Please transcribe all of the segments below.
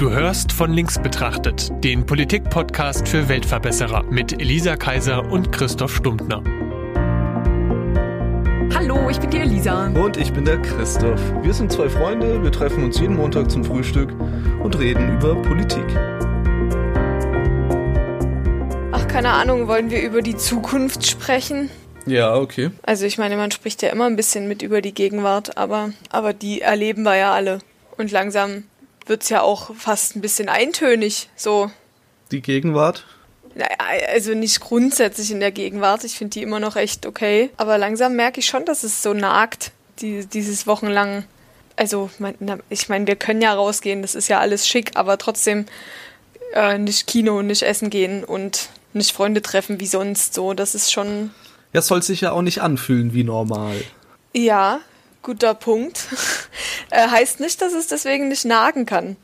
Du hörst von links betrachtet, den Politik-Podcast für Weltverbesserer mit Elisa Kaiser und Christoph Stumptner. Hallo, ich bin die Elisa. Und ich bin der Christoph. Wir sind zwei Freunde, wir treffen uns jeden Montag zum Frühstück und reden über Politik. Ach, keine Ahnung, wollen wir über die Zukunft sprechen? Ja, okay. Also ich meine, man spricht ja immer ein bisschen mit über die Gegenwart, aber, aber die erleben wir ja alle. Und langsam wird es ja auch fast ein bisschen eintönig, so. Die Gegenwart? Naja, also nicht grundsätzlich in der Gegenwart. Ich finde die immer noch echt okay. Aber langsam merke ich schon, dass es so nagt, die, dieses wochenlang. Also, ich meine, wir können ja rausgehen, das ist ja alles schick, aber trotzdem äh, nicht Kino, nicht essen gehen und nicht Freunde treffen wie sonst. So, das ist schon. Ja, soll sich ja auch nicht anfühlen wie normal. Ja, guter Punkt. äh, heißt nicht, dass es deswegen nicht nagen kann.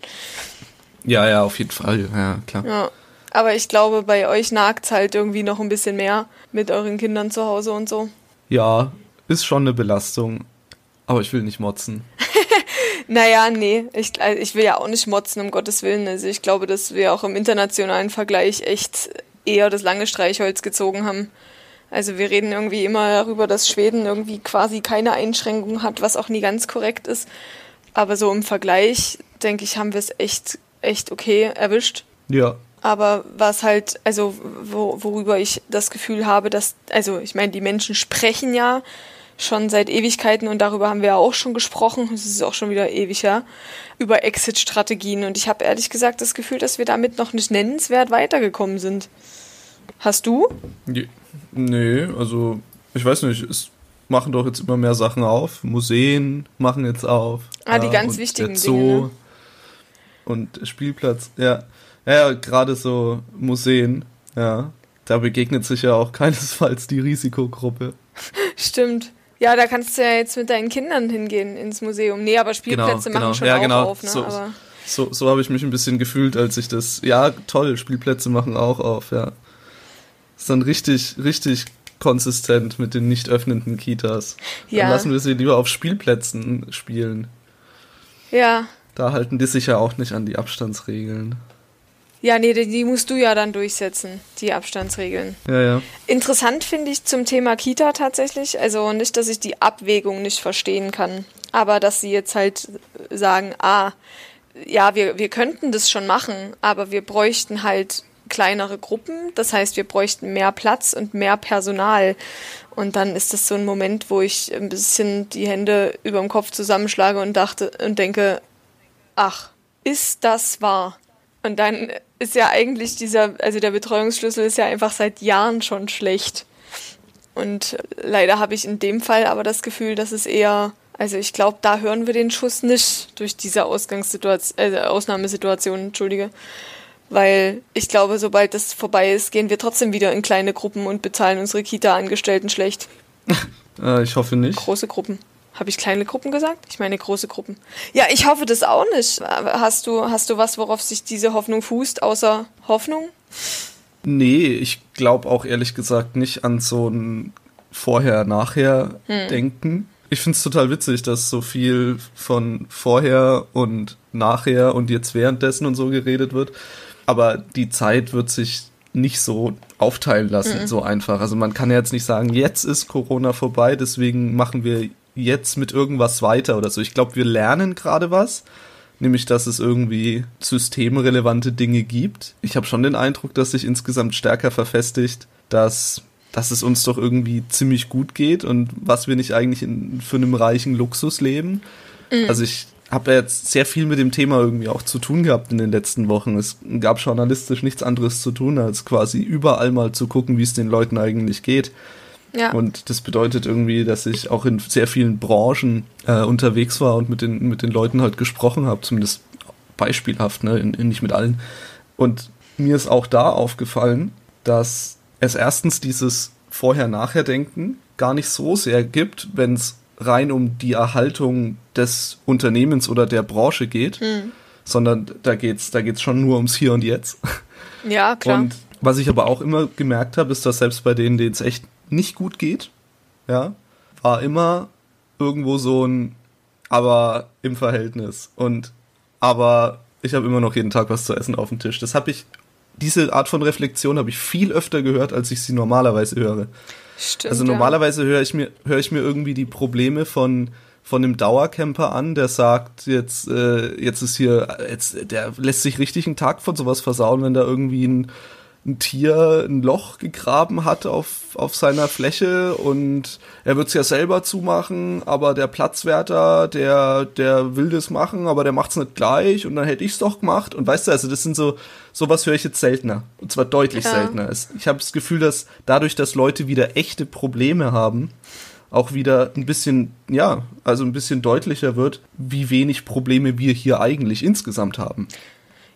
Ja, ja, auf jeden Fall, ja, klar. Ja. Aber ich glaube, bei euch nagt es halt irgendwie noch ein bisschen mehr mit euren Kindern zu Hause und so. Ja, ist schon eine Belastung. Aber ich will nicht motzen. naja, nee, ich, also ich will ja auch nicht motzen, um Gottes Willen. Also ich glaube, dass wir auch im internationalen Vergleich echt eher das lange Streichholz gezogen haben. Also wir reden irgendwie immer darüber, dass Schweden irgendwie quasi keine Einschränkungen hat, was auch nie ganz korrekt ist. Aber so im Vergleich, denke ich, haben wir es echt, echt okay erwischt. Ja. Aber was halt, also wo, worüber ich das Gefühl habe, dass, also ich meine, die Menschen sprechen ja schon seit Ewigkeiten und darüber haben wir ja auch schon gesprochen, es ist auch schon wieder ewig ja, über Exit-Strategien. Und ich habe ehrlich gesagt das Gefühl, dass wir damit noch nicht nennenswert weitergekommen sind. Hast du? Nee, also ich weiß nicht, es machen doch jetzt immer mehr Sachen auf. Museen machen jetzt auf. Ah, die ganz wichtigen der Zoo Dinge. Ne? Und Spielplatz, ja. Ja, gerade so Museen, ja. Da begegnet sich ja auch keinesfalls die Risikogruppe. Stimmt. Ja, da kannst du ja jetzt mit deinen Kindern hingehen ins Museum. Nee, aber Spielplätze genau, machen genau. schon ja, auch genau. auf, ne? So, so, so habe ich mich ein bisschen gefühlt, als ich das. Ja, toll, Spielplätze machen auch auf, ja. Ist dann richtig, richtig konsistent mit den nicht öffnenden Kitas. Ja. Dann lassen wir sie lieber auf Spielplätzen spielen. Ja. Da halten die sich ja auch nicht an die Abstandsregeln. Ja, nee, die, die musst du ja dann durchsetzen, die Abstandsregeln. Ja, ja. Interessant finde ich zum Thema Kita tatsächlich, also nicht, dass ich die Abwägung nicht verstehen kann, aber dass sie jetzt halt sagen, ah, ja, wir, wir könnten das schon machen, aber wir bräuchten halt kleinere Gruppen. Das heißt, wir bräuchten mehr Platz und mehr Personal. Und dann ist das so ein Moment, wo ich ein bisschen die Hände über dem Kopf zusammenschlage und dachte und denke, ach, ist das wahr? Und dann ist ja eigentlich dieser, also der Betreuungsschlüssel ist ja einfach seit Jahren schon schlecht. Und leider habe ich in dem Fall aber das Gefühl, dass es eher, also ich glaube, da hören wir den Schuss nicht durch diese Ausgangssituation, äh, Ausnahmesituation, entschuldige. Weil ich glaube, sobald das vorbei ist, gehen wir trotzdem wieder in kleine Gruppen und bezahlen unsere Kita-Angestellten schlecht. äh, ich hoffe nicht. Große Gruppen. Habe ich kleine Gruppen gesagt? Ich meine große Gruppen. Ja, ich hoffe das auch nicht. Hast du, hast du was, worauf sich diese Hoffnung fußt, außer Hoffnung? Nee, ich glaube auch ehrlich gesagt nicht an so ein Vorher-Nachher-Denken. Hm. Ich finde es total witzig, dass so viel von vorher und nachher und jetzt währenddessen und so geredet wird aber die Zeit wird sich nicht so aufteilen lassen, mhm. so einfach. Also man kann ja jetzt nicht sagen, jetzt ist Corona vorbei, deswegen machen wir jetzt mit irgendwas weiter oder so. Ich glaube, wir lernen gerade was, nämlich dass es irgendwie systemrelevante Dinge gibt. Ich habe schon den Eindruck, dass sich insgesamt stärker verfestigt, dass dass es uns doch irgendwie ziemlich gut geht und was wir nicht eigentlich in, für einen reichen Luxus leben. Mhm. Also ich habe jetzt sehr viel mit dem Thema irgendwie auch zu tun gehabt in den letzten Wochen. Es gab journalistisch nichts anderes zu tun, als quasi überall mal zu gucken, wie es den Leuten eigentlich geht. Ja. Und das bedeutet irgendwie, dass ich auch in sehr vielen Branchen äh, unterwegs war und mit den, mit den Leuten halt gesprochen habe, zumindest beispielhaft, ne? In, in nicht mit allen. Und mir ist auch da aufgefallen, dass es erstens dieses Vorher-Nachher-Denken gar nicht so sehr gibt, wenn es rein um die Erhaltung des Unternehmens oder der Branche geht, hm. sondern da geht's, da geht's schon nur ums Hier und Jetzt. Ja, klar. Und was ich aber auch immer gemerkt habe, ist, dass selbst bei denen, denen es echt nicht gut geht, ja, war immer irgendwo so ein aber im Verhältnis und aber ich habe immer noch jeden Tag was zu essen auf dem Tisch. Das habe ich, diese Art von Reflexion habe ich viel öfter gehört, als ich sie normalerweise höre. Stimmt, Also normalerweise höre ich mir höre ich mir irgendwie die Probleme von von einem Dauercamper an, der sagt, jetzt äh, jetzt ist hier jetzt der lässt sich richtig einen Tag von sowas versauen, wenn da irgendwie ein ein Tier ein Loch gegraben hat auf, auf seiner Fläche und er wird es ja selber zumachen, aber der Platzwärter, der, der will das machen, aber der macht's nicht gleich und dann hätte ich's doch gemacht. Und weißt du, also das sind so, sowas höre ich jetzt seltener. Und zwar deutlich Ja. seltener. Ich habe das Gefühl, dass dadurch, dass Leute wieder echte Probleme haben, auch wieder ein bisschen, ja, also ein bisschen deutlicher wird, wie wenig Probleme wir hier eigentlich insgesamt haben.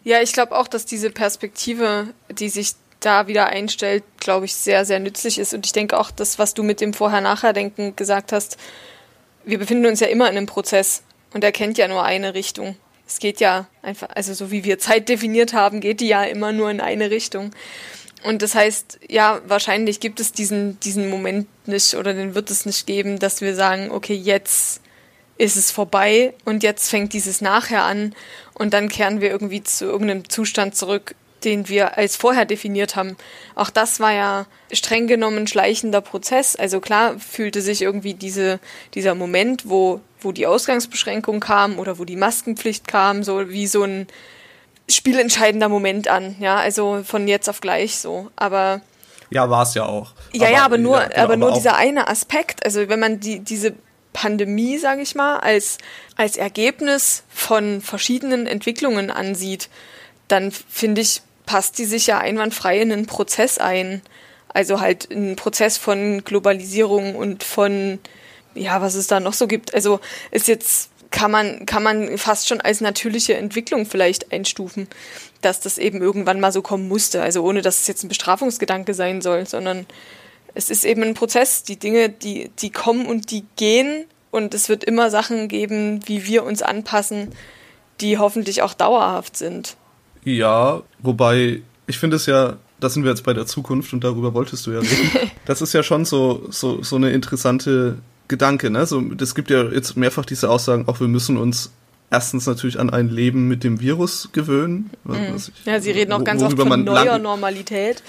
Ja, ich glaube auch, dass diese Perspektive, die sich da wieder einstellt, glaube ich, sehr, sehr nützlich ist. Und ich denke auch, das, was du mit dem Vorher-Nachher-Denken gesagt hast, wir befinden uns ja immer in einem Prozess und er kennt ja nur eine Richtung. Es geht ja einfach, also so wie wir Zeit definiert haben, geht die ja immer nur in eine Richtung. Und das heißt, ja, wahrscheinlich gibt es diesen, diesen Moment nicht oder den wird es nicht geben, dass wir sagen, okay, jetzt ist es vorbei und jetzt fängt dieses Nachher an und dann kehren wir irgendwie zu irgendeinem Zustand zurück, den wir als vorher definiert haben. Auch das war ja streng genommen schleichender Prozess. Also klar fühlte sich irgendwie diese, dieser Moment, wo, wo die Ausgangsbeschränkung kam oder wo die Maskenpflicht kam, so wie so ein spielentscheidender Moment an. Ja, also von jetzt auf gleich so. Aber Ja, war es ja auch. ja, ja, aber nur, ja, genau, aber nur auch- dieser eine Aspekt. Also wenn man die, diese Pandemie, sage ich mal, als, als Ergebnis von verschiedenen Entwicklungen ansieht, dann finde ich, passt die sich ja einwandfrei in einen Prozess ein. Also halt einen Prozess von Globalisierung und von, ja, was es da noch so gibt. Also ist jetzt, kann man, kann man fast schon als natürliche Entwicklung vielleicht einstufen, dass das eben irgendwann mal so kommen musste. Also ohne, dass es jetzt ein Bestrafungsgedanke sein soll, sondern es ist eben ein Prozess. Die Dinge, die, die kommen und die gehen und es wird immer Sachen geben, wie wir uns anpassen, die hoffentlich auch dauerhaft sind. Ja, wobei, ich finde es ja, da sind wir jetzt bei der Zukunft und darüber wolltest du ja reden. das ist ja schon so, so, so eine interessante Gedanke, ne? So, es gibt ja jetzt mehrfach diese Aussagen, auch wir müssen uns erstens natürlich an ein Leben mit dem Virus gewöhnen. was ich- Ja, sie reden auch ganz oft von neuer Normalität.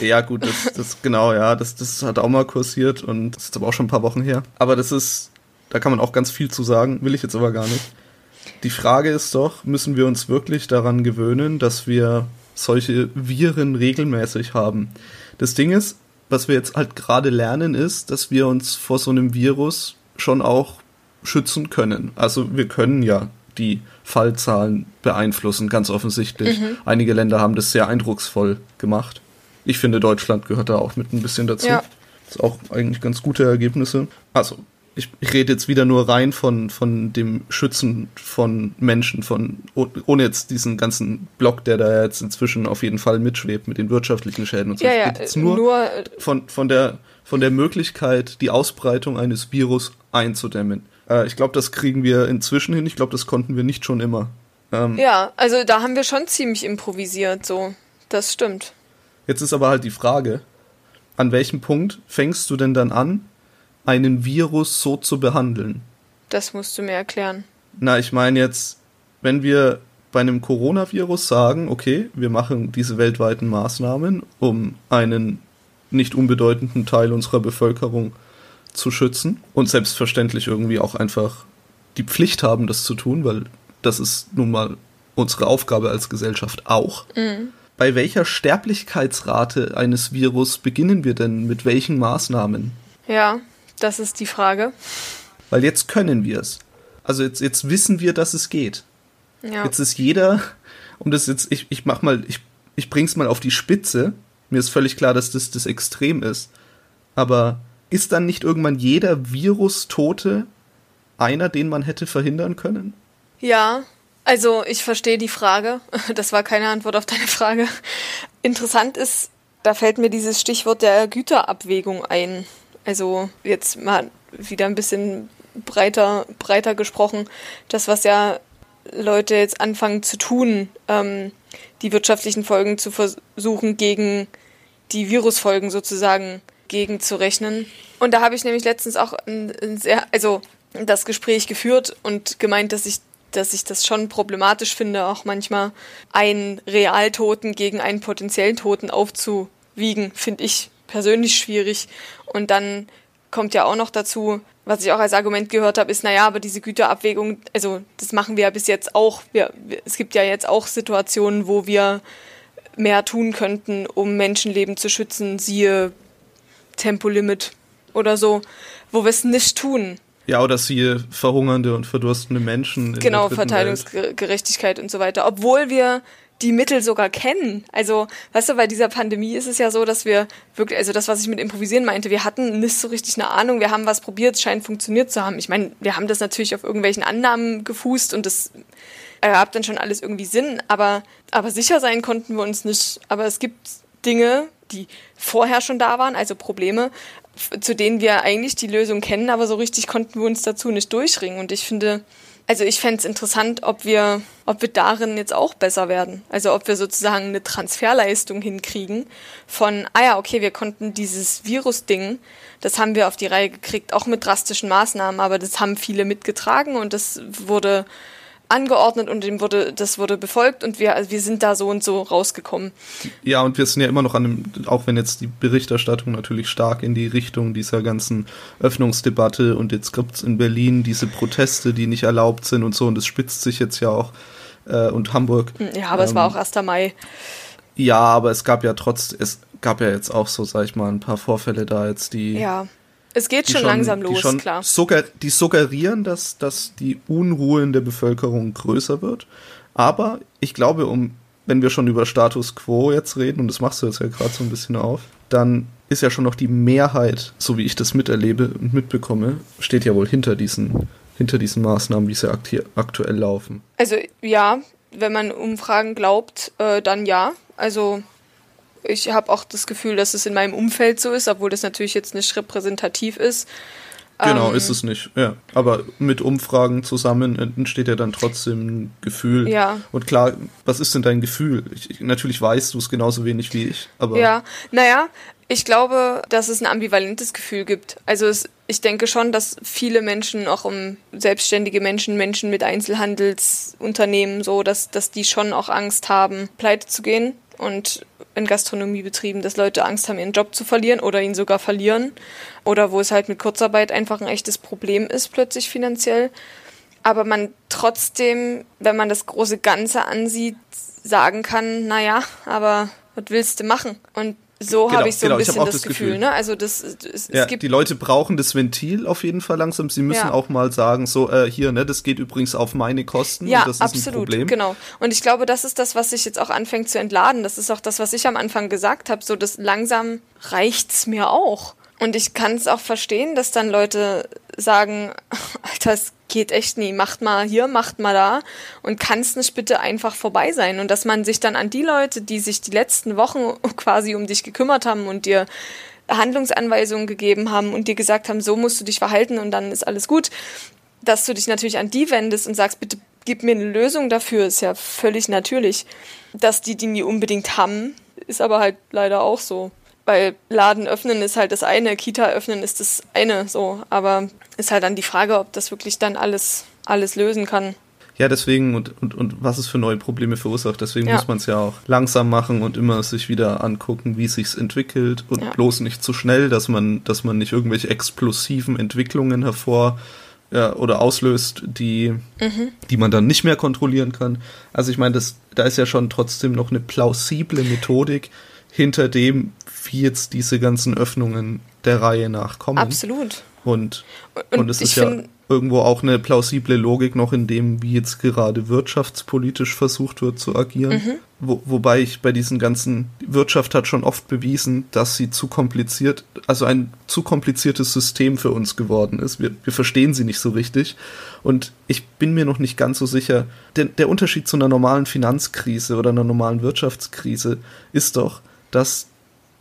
Ja, gut, das, das genau, ja, das, das hat auch mal kursiert und das ist aber auch schon ein paar Wochen her. Aber das ist, da kann man auch ganz viel zu sagen, will ich jetzt aber gar nicht. Die Frage ist doch, müssen wir uns wirklich daran gewöhnen, dass wir solche Viren regelmäßig haben? Das Ding ist, was wir jetzt halt gerade lernen, ist, dass wir uns vor so einem Virus schon auch schützen können. Also wir können ja die Fallzahlen beeinflussen, ganz offensichtlich. Einige Länder haben das sehr eindrucksvoll gemacht. Ich finde, Deutschland gehört da auch mit ein bisschen dazu. Ja. Ist auch eigentlich ganz gute Ergebnisse. Also, ich, ich rede jetzt wieder nur rein von, von dem Schützen von Menschen, von oh- ohne jetzt diesen ganzen Block, der da jetzt inzwischen auf jeden Fall mitschwebt mit den wirtschaftlichen Schäden und so. Ja, ja, jetzt nur, nur, äh, von, von, der, von der Möglichkeit, die Ausbreitung eines Virus einzudämmen. Äh, ich glaube, das kriegen wir inzwischen hin. Ich glaube, das konnten wir nicht schon immer. Ähm, ja, also da haben wir schon ziemlich improvisiert, so. Das stimmt. Jetzt ist aber halt die Frage, an welchem Punkt fängst du denn dann an, einen Virus so zu behandeln? Das musst du mir erklären. Na, ich meine jetzt, wenn wir bei einem Coronavirus sagen, okay, wir machen diese weltweiten Maßnahmen, um einen nicht unbedeutenden Teil unserer Bevölkerung zu schützen und selbstverständlich irgendwie auch einfach die Pflicht haben, das zu tun, weil das ist nun mal unsere Aufgabe als Gesellschaft auch. Bei welcher Sterblichkeitsrate eines Virus beginnen wir denn mit welchen Maßnahmen? Ja, das ist die Frage. Weil jetzt können wir es. Also jetzt, jetzt wissen wir, dass es geht. Ja. Jetzt ist jeder, um das jetzt, ich, ich mach mal, ich, ich bring's mal auf die Spitze. Mir ist völlig klar, dass das das Extrem ist. Aber ist dann nicht irgendwann jeder Virustote einer, den man hätte verhindern können? Ja, also ich verstehe die Frage. Das war keine Antwort auf deine Frage. Interessant ist, da fällt mir dieses Stichwort der Güterabwägung ein. Also jetzt mal wieder ein bisschen breiter, breiter gesprochen. Das, was ja Leute jetzt anfangen zu tun, ähm, die wirtschaftlichen Folgen zu versuchen, gegen die Virusfolgen sozusagen gegenzurechnen. Und da habe ich nämlich letztens auch ein, ein sehr, also das Gespräch geführt und gemeint, dass ich dass ich das schon problematisch finde, auch manchmal einen Realtoten gegen einen potenziellen Toten aufzuwiegen, finde ich persönlich schwierig. Und dann kommt ja auch noch dazu, was ich auch als Argument gehört habe, ist, naja, aber diese Güterabwägung, also das machen wir ja bis jetzt auch. Wir, es gibt ja jetzt auch Situationen, wo wir mehr tun könnten, um Menschenleben zu schützen, siehe Tempolimit oder so, wo wir es nicht tun. Ja, oder siehe verhungernde und verdurstende Menschen. genau, Verteilungsgerechtigkeit und so weiter. Obwohl wir die Mittel sogar kennen. Also, weißt du, bei dieser Pandemie ist es ja so, dass wir wirklich, also das, was ich mit Improvisieren meinte, wir hatten nicht so richtig eine Ahnung, wir haben was probiert, es scheint funktioniert zu haben. Ich meine, wir haben das natürlich auf irgendwelchen Annahmen gefußt und das ergab dann schon alles irgendwie Sinn, aber, aber sicher sein konnten wir uns nicht. Aber es gibt Dinge, die vorher schon da waren, also Probleme, zu denen wir eigentlich die Lösung kennen, aber so richtig konnten wir uns dazu nicht durchringen. Und ich finde, also ich fände es interessant, ob wir, ob wir darin jetzt auch besser werden. Also ob wir sozusagen eine Transferleistung hinkriegen von, ah ja, okay, wir konnten dieses Virus-Ding, das haben wir auf die Reihe gekriegt, auch mit drastischen Maßnahmen, aber das haben viele mitgetragen und das wurde angeordnet und dem wurde, das wurde befolgt und wir, also wir sind da so und so rausgekommen. Ja, und wir sind ja immer noch an dem, auch wenn jetzt die Berichterstattung natürlich stark in die Richtung dieser ganzen Öffnungsdebatte und jetzt gibt es in Berlin diese Proteste, die nicht erlaubt sind und so und es spitzt sich jetzt ja auch äh, und Hamburg. Ja, aber ähm, es war auch 1. Mai. Ja, aber es gab ja trotz, es gab ja jetzt auch so, sag ich mal, ein paar Vorfälle da jetzt, die ja. Es geht schon, schon, langsam los, schon klar. Sugger die suggerieren, dass, dass die Unruhe in der Bevölkerung größer wird. Aber ich glaube, um, wenn wir schon über Status quo jetzt reden, und das machst du jetzt ja gerade so ein bisschen auf, dann ist ja schon noch die Mehrheit, so wie ich das miterlebe und mitbekomme, steht ja wohl hinter diesen, hinter diesen Maßnahmen, wie sie aktuell laufen. Also ja, wenn man Umfragen glaubt, äh, dann ja. Also ich habe auch das Gefühl, dass es in meinem Umfeld so ist, obwohl das natürlich jetzt nicht repräsentativ ist. Genau, ähm, ist es nicht. Ja, aber mit Umfragen zusammen entsteht ja dann trotzdem ein Gefühl. Ja. Und klar, was ist denn dein Gefühl? Ich, natürlich weißt du es genauso wenig wie ich, aber. Ja, naja, ich glaube, dass es ein ambivalentes Gefühl gibt. Also es, ich denke schon, dass viele Menschen, auch um selbstständige Menschen, Menschen mit Einzelhandelsunternehmen, so, dass, dass die schon auch Angst haben, pleite zu gehen. Und in Gastronomiebetrieben, dass Leute Angst haben, ihren Job zu verlieren oder ihn sogar verlieren. Oder wo es halt mit Kurzarbeit einfach ein echtes Problem ist, plötzlich finanziell. Aber man trotzdem, wenn man das große Ganze ansieht, sagen kann, naja, aber was willst du machen? Und so genau, habe ich so genau, ein bisschen das, das, Gefühl. Gefühl. Ne? Also das, es, ja, gibt die Leute brauchen das Ventil auf jeden Fall langsam. Sie müssen ja. auch mal sagen, so äh, hier, ne, das geht übrigens auf meine Kosten. Ja, das ist absolut, ein Problem. genau. Und ich glaube, das ist das, was sich jetzt auch anfängt zu entladen. Das ist auch das, was ich am Anfang gesagt habe. So, das langsam reicht's mir auch. Und ich kann es auch verstehen, dass dann Leute sagen, Alter, es geht echt nie, macht mal hier, macht mal da und kann es nicht bitte einfach vorbei sein. Und dass man sich dann an die Leute, die sich die letzten Wochen quasi um dich gekümmert haben und dir Handlungsanweisungen gegeben haben und dir gesagt haben, so musst du dich verhalten und dann ist alles gut, dass du dich natürlich an die wendest und sagst, bitte gib mir eine Lösung dafür, ist ja völlig natürlich. Dass die die nie unbedingt haben, ist aber halt leider auch so weil Laden öffnen ist halt das eine, Kita öffnen ist das eine, so. Aber ist halt dann die Frage, ob das wirklich dann alles, alles lösen kann. Ja, deswegen und, und, und was es für neue Probleme verursacht. Deswegen ja. muss man es ja auch langsam machen und immer sich wieder angucken, wie sich's entwickelt und ja. bloß nicht zu schnell, dass man, dass man nicht irgendwelche explosiven Entwicklungen hervor ja, oder auslöst, die, mhm. die man dann nicht mehr kontrollieren kann. Also ich meine, das, da ist ja schon trotzdem noch eine plausible Methodik hinter dem, wie jetzt diese ganzen Öffnungen der Reihe nach kommen. Absolut. Und, und, und es ist ja irgendwo auch eine plausible Logik noch in dem, wie jetzt gerade wirtschaftspolitisch versucht wird zu agieren. Mhm. Wo, wobei ich bei diesen ganzen, Wirtschaft hat schon oft bewiesen, dass sie zu kompliziert, also ein zu kompliziertes System für uns geworden ist. Wir, wir verstehen sie nicht so richtig. Und ich bin mir noch nicht ganz so sicher, der, der Unterschied zu einer normalen Finanzkrise oder einer normalen Wirtschaftskrise ist doch, dass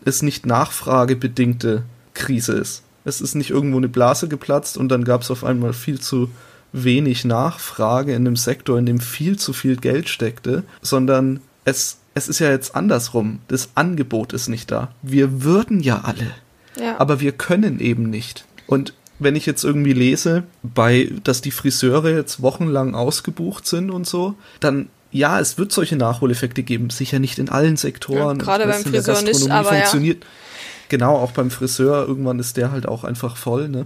es nicht nachfragebedingte Krise ist. Es ist nicht irgendwo eine Blase geplatzt und dann gab es auf einmal viel zu wenig Nachfrage in einem Sektor, in dem viel zu viel Geld steckte, sondern es, es ist ja jetzt andersrum. Das Angebot ist nicht da. Wir würden ja alle, ja. aber wir können eben nicht. Und wenn ich jetzt irgendwie lese, bei, dass die Friseure jetzt wochenlang ausgebucht sind und so, dann ja, es wird solche Nachholeffekte geben, sicher nicht in allen Sektoren. Ja, gerade beim Friseur nicht, aber funktioniert. Ja. Genau, auch beim Friseur, irgendwann ist der halt auch einfach voll, ne?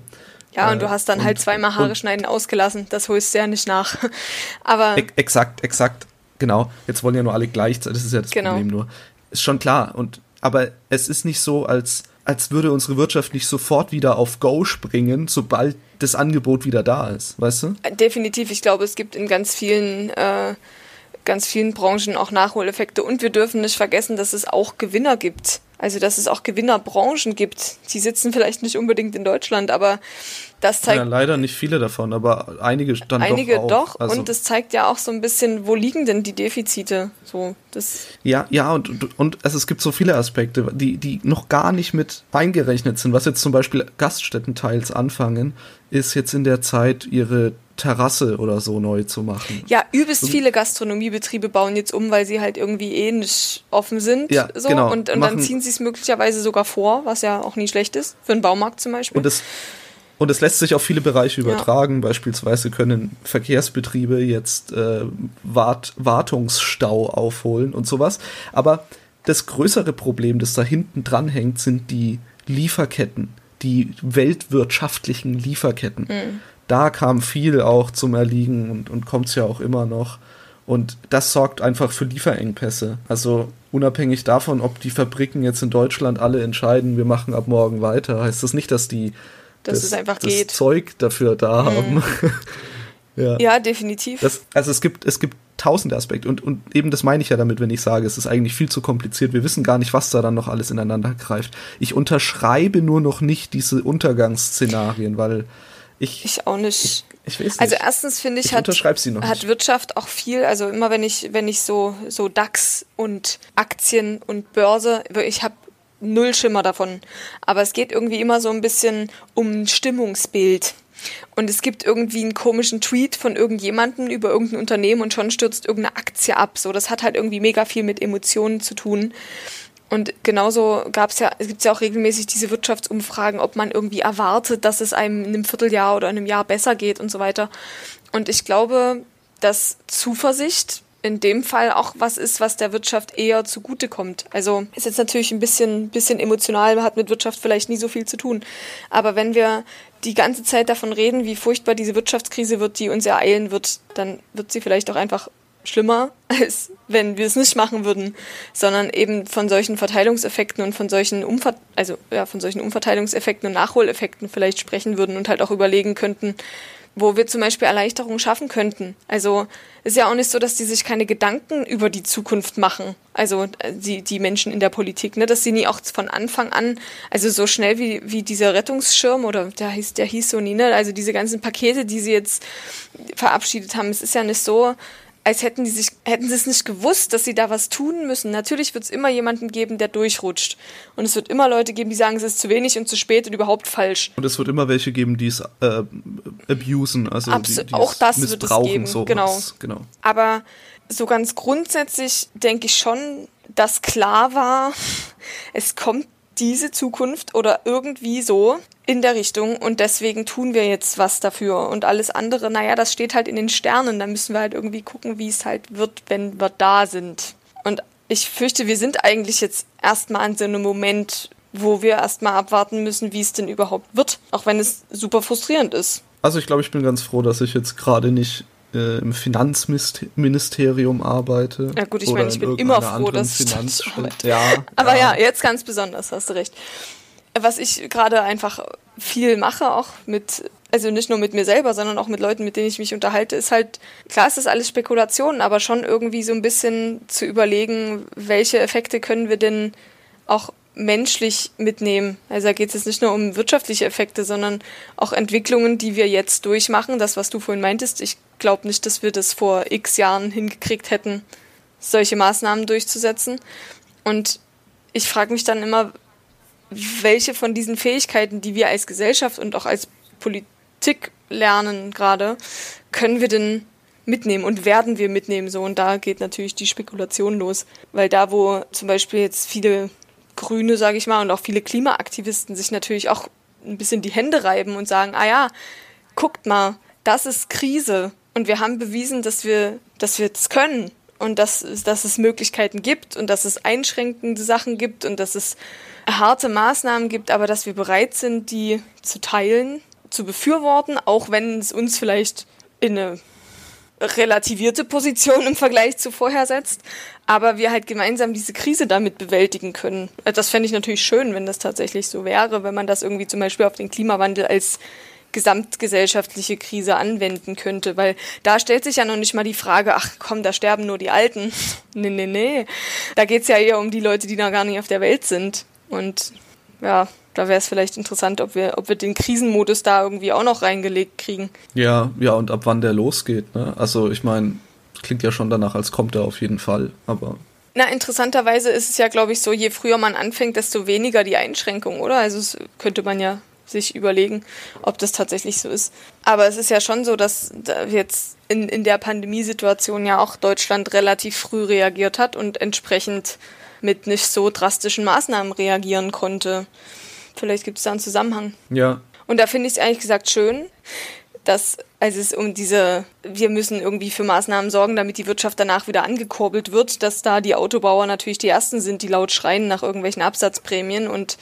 Ja, und du hast dann halt und, halt zweimal Haare schneiden ausgelassen. Das holst du ja nicht nach. Aber. exakt, exakt. Genau. Jetzt wollen ja nur alle gleichzeitig. Das ist ja das genau. Problem nur. Ist schon klar. Und, aber es ist nicht so, als, als würde unsere Wirtschaft nicht sofort wieder auf Go springen, sobald das Angebot wieder da ist. Weißt du? Definitiv. Ich glaube, es gibt in ganz vielen, äh, ganz vielen Branchen auch Nachholeffekte. Und wir dürfen nicht vergessen, dass es auch Gewinner gibt. Also, dass es auch Gewinnerbranchen gibt. Die sitzen vielleicht nicht unbedingt in Deutschland, aber das zeigt. Ja, leider nicht viele davon, aber einige dann einige doch. Einige doch. Also und das zeigt ja auch so ein bisschen, wo liegen denn die Defizite? So, das ja, ja, und, und, also es gibt so viele Aspekte, die, die noch gar nicht mit eingerechnet sind. Was jetzt zum Beispiel Gaststätten teils anfangen, ist jetzt in der Zeit ihre Terrasse oder so neu zu machen. Ja, übelst viele Gastronomiebetriebe bauen jetzt um, weil sie halt irgendwie eh nicht offen sind. Ja, so. genau. Und, und dann ziehen sie es möglicherweise sogar vor, was ja auch nie schlecht ist, für einen Baumarkt zum Beispiel. Und das, und es lässt sich auf viele Bereiche übertragen. Ja. Beispielsweise können Verkehrsbetriebe jetzt äh, Wart Wartungsstau aufholen und sowas. Aber das größere Problem, das da hinten dran hängt, sind die Lieferketten, die weltwirtschaftlichen Lieferketten. Mhm da kam viel auch zum Erliegen und, und kommt es ja auch immer noch. Und das sorgt einfach für Lieferengpässe. Also unabhängig davon, ob die Fabriken jetzt in Deutschland alle entscheiden, wir machen ab morgen weiter, heißt das nicht, dass die dass das, es einfach das geht. Zeug dafür da mhm. haben. ja. ja. definitiv. Das, also es gibt, es gibt tausende Aspekte und, und eben das meine ich ja damit, wenn ich sage, es ist eigentlich viel zu kompliziert. Wir wissen gar nicht, was da dann noch alles ineinander greift. Ich unterschreibe nur noch nicht diese Untergangsszenarien, weil ich, ich auch nicht. Ich, ich weiß also erstens finde ich, ich hat, hat Wirtschaft auch viel, also immer wenn ich, wenn ich so, so DAX und Aktien und Börse, ich habe null Schimmer davon. Aber es geht irgendwie immer so ein bisschen um ein Stimmungsbild. Und es gibt irgendwie einen komischen Tweet von irgendjemandem über irgendein Unternehmen und schon stürzt irgendeine Aktie ab. So, das hat halt irgendwie mega viel mit Emotionen zu tun. Und genauso gab es ja, es gibt ja auch regelmäßig diese Wirtschaftsumfragen, ob man irgendwie erwartet, dass es einem in einem Vierteljahr oder in einem Jahr besser geht und so weiter. Und ich glaube, dass Zuversicht in dem Fall auch was ist, was der Wirtschaft eher zugutekommt. Also ist jetzt natürlich ein bisschen, bisschen emotional, hat mit Wirtschaft vielleicht nie so viel zu tun. Aber wenn wir die ganze Zeit davon reden, wie furchtbar diese Wirtschaftskrise wird, die uns ereilen wird, dann wird sie vielleicht auch einfach schlimmer, als wenn wir es nicht machen würden, sondern eben von solchen Verteilungseffekten und von solchen Umver also ja, von solchen Umverteilungseffekten und Nachholeffekten vielleicht sprechen würden und halt auch überlegen könnten, wo wir zum Beispiel Erleichterungen schaffen könnten. Also ist ja auch nicht so, dass die sich keine Gedanken über die Zukunft machen. Also äh, die, die Menschen in der Politik, ne, dass sie nie auch von Anfang an, also so schnell wie, wie dieser Rettungsschirm oder der hieß, der hieß so nie, ne, also diese ganzen Pakete, die sie jetzt verabschiedet haben, es ist ja nicht so, als hätten die sich, hätten sie es nicht gewusst, dass sie da was tun müssen. Natürlich wird es immer jemanden geben, der durchrutscht. Und es wird immer Leute geben, die sagen, es ist zu wenig und zu spät und überhaupt falsch. Und es wird immer welche geben, die es äh, abusen, also Abs die, die auch das wird es geben. Genau. genau. Aber so ganz grundsätzlich denke ich schon, dass klar war, es kommt diese Zukunft oder irgendwie so in der Richtung und deswegen tun wir jetzt was dafür und alles andere, naja, das steht halt in den Sternen, da müssen wir halt irgendwie gucken, wie es halt wird, wenn wir da sind. Und ich fürchte, wir sind eigentlich jetzt erstmal an so einem Moment, wo wir erstmal abwarten müssen, wie es denn überhaupt wird, auch wenn es super frustrierend ist. Also ich glaube, ich bin ganz froh, dass ich jetzt gerade nicht äh, im Finanzministerium arbeite. Ja gut, ich meine, ich bin immer froh, dass ich arbeite. Ja, Aber ja. ja, jetzt ganz besonders, hast du recht. Was ich gerade einfach viel mache, auch mit, also nicht nur mit mir selber, sondern auch mit Leuten, mit denen ich mich unterhalte, ist halt, klar ist das alles Spekulation, aber schon irgendwie so ein bisschen zu überlegen, welche Effekte können wir denn auch menschlich mitnehmen. Also da geht es jetzt nicht nur um wirtschaftliche Effekte, sondern auch Entwicklungen, die wir jetzt durchmachen. Das, was du vorhin meintest, ich glaube nicht, dass wir das vor x Jahren hingekriegt hätten, solche Maßnahmen durchzusetzen. Und ich frage mich dann immer, welche von diesen Fähigkeiten, die wir als Gesellschaft und auch als Politik lernen gerade, können wir denn mitnehmen und werden wir mitnehmen? So und da geht natürlich die Spekulation los, weil da wo zum Beispiel jetzt viele Grüne, sage ich mal, und auch viele Klimaaktivisten sich natürlich auch ein bisschen die Hände reiben und sagen, ah ja, guckt mal, das ist Krise. Und wir haben bewiesen, dass wir, dass wir das können. Und dass, dass es Möglichkeiten gibt und dass es einschränkende Sachen gibt und dass es harte Maßnahmen gibt, aber dass wir bereit sind, die zu teilen, zu befürworten, auch wenn es uns vielleicht in eine relativierte Position im Vergleich zu vorher setzt, aber wir halt gemeinsam diese Krise damit bewältigen können. Das fände ich natürlich schön, wenn das tatsächlich so wäre, wenn man das irgendwie zum Beispiel auf den Klimawandel als gesamtgesellschaftliche Krise anwenden könnte, weil da stellt sich ja noch nicht mal die Frage, ach komm, da sterben nur die Alten. nee, nee, nee. Da geht's ja eher um die Leute, die noch gar nicht auf der Welt sind. Und ja, da wäre es vielleicht interessant, ob wir, ob wir den Krisenmodus da irgendwie auch noch reingelegt kriegen. Ja, ja, und ab wann der losgeht, ne? Also ich meine, klingt ja schon danach, als kommt er auf jeden Fall, aber. Na, interessanterweise ist es ja, glaube ich, so, je früher man anfängt, desto weniger die Einschränkung, oder? Also es könnte man ja sich überlegen, ob das tatsächlich so ist. Aber es ist ja schon so, dass jetzt in, in der Pandemiesituation ja auch Deutschland relativ früh reagiert hat und entsprechend mit nicht so drastischen Maßnahmen reagieren konnte. Vielleicht gibt es da einen Zusammenhang. Ja. Und da finde ich es ehrlich gesagt schön, dass als es um diese, wir müssen irgendwie für Maßnahmen sorgen, damit die Wirtschaft danach wieder angekurbelt wird, dass da die Autobauer natürlich die ersten sind, die laut schreien nach irgendwelchen Absatzprämien und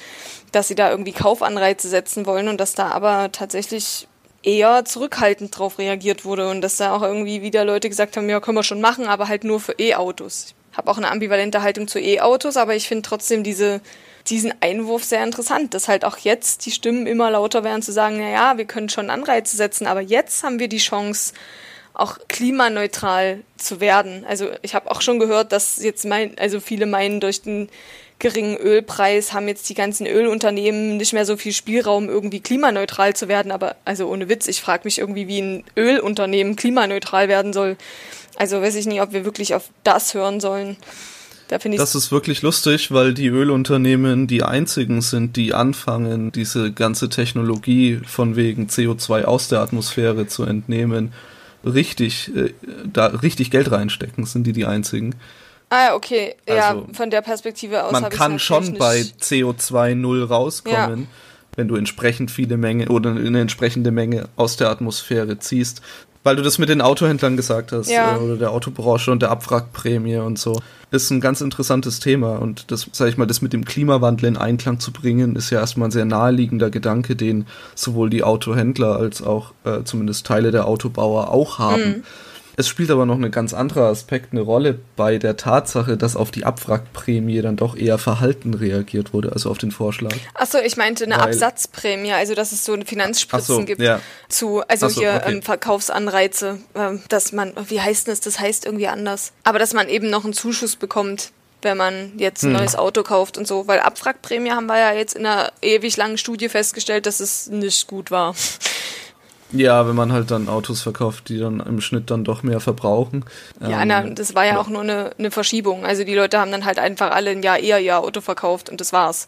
dass sie da irgendwie Kaufanreize setzen wollen und dass da aber tatsächlich eher zurückhaltend drauf reagiert wurde und dass da auch irgendwie wieder Leute gesagt haben, ja, können wir schon machen, aber halt nur für E-Autos. Habe auch eine ambivalente Haltung zu E-Autos, aber ich finde trotzdem diese diesen Einwurf sehr interessant, dass halt auch jetzt die Stimmen immer lauter werden zu sagen, na ja, wir können schon Anreize setzen, aber jetzt haben wir die Chance, auch klimaneutral zu werden. Also ich habe auch schon gehört, dass jetzt mein, also viele meinen, durch den geringen Ölpreis haben jetzt die ganzen Ölunternehmen nicht mehr so viel Spielraum, irgendwie klimaneutral zu werden. Aber also ohne Witz, ich frage mich irgendwie, wie ein Ölunternehmen klimaneutral werden soll. Also weiß ich nicht, ob wir wirklich auf das hören sollen. Da das ist wirklich lustig, weil die Ölunternehmen die einzigen sind, die anfangen, diese ganze Technologie von wegen CO2 aus der Atmosphäre zu entnehmen, richtig, äh, da richtig Geld reinstecken, sind die die einzigen. Ah okay. Also, ja, von der Perspektive aus. Man kann schon bei CO2 null rauskommen, ja. wenn du entsprechend viele Menge oder eine entsprechende Menge aus der Atmosphäre ziehst. Weil du das mit den Autohändlern gesagt hast, ja. Äh, oder der Autobranche und der Abwrackprämie und so. Ist ein ganz interessantes Thema. Und das, sag ich mal, das mit dem Klimawandel in Einklang zu bringen, ist ja erstmal ein sehr naheliegender Gedanke, den sowohl die Autohändler als auch äh, zumindest Teile der Autobauer auch haben. Mhm. Es spielt aber noch ein ganz anderer Aspekt eine Rolle bei der Tatsache, dass auf die Abwrackprämie dann doch eher verhalten reagiert wurde, also auf den Vorschlag. Achso, ich meinte eine Weil, Absatzprämie, also dass es so eine Finanzspritzen so, gibt ja. zu, also so, hier okay. ähm, Verkaufsanreize, ähm, dass man, wie heißt das? Das heißt irgendwie anders. Aber dass man eben noch einen Zuschuss bekommt wenn man jetzt ein hm. neues Auto kauft und so, weil Abwrackprämie haben wir ja jetzt in einer ewig langen Studie festgestellt, dass es nicht gut war. Ja, wenn man halt dann Autos verkauft, die dann im Schnitt dann doch mehr verbrauchen. Ja, ähm, na, das war ja, ja, auch nur eine, eine Verschiebung. Also die Leute haben dann halt einfach alle ein Jahr eher ihr Auto verkauft und das war's.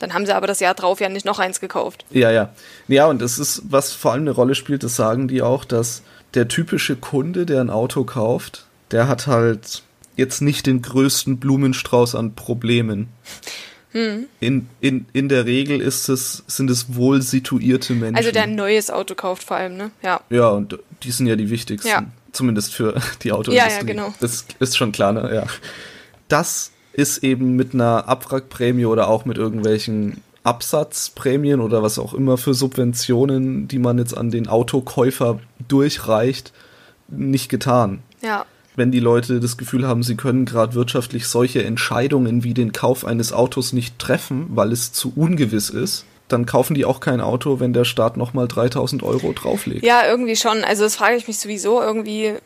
Dann haben sie aber das Jahr drauf ja nicht noch eins gekauft. Ja, ja. Ja, und es ist, was vor allem eine Rolle spielt, das sagen die auch, dass der typische Kunde, der ein Auto kauft, der hat halt jetzt nicht den größten Blumenstrauß an Problemen. Hm. In, in, in der Regel ist es, sind es wohl situierte Menschen. Also der ein neues Auto kauft vor allem, ne? Ja. Ja, und die sind ja die wichtigsten. Ja. Zumindest für die Autoindustrie. Ja, ja, genau. Das ist schon klar, ne? Ja. Das ist eben mit einer Abwrackprämie oder auch mit irgendwelchen Absatzprämien oder was auch immer für Subventionen, die man jetzt an den Autokäufer durchreicht, nicht getan. Ja wenn die Leute das Gefühl haben, sie können gerade wirtschaftlich solche Entscheidungen wie den Kauf eines Autos nicht treffen, weil es zu ungewiss ist, dann kaufen die auch kein Auto, wenn der Staat nochmal 3000 Euro drauflegt. Ja, irgendwie schon. Also das frage ich mich sowieso irgendwie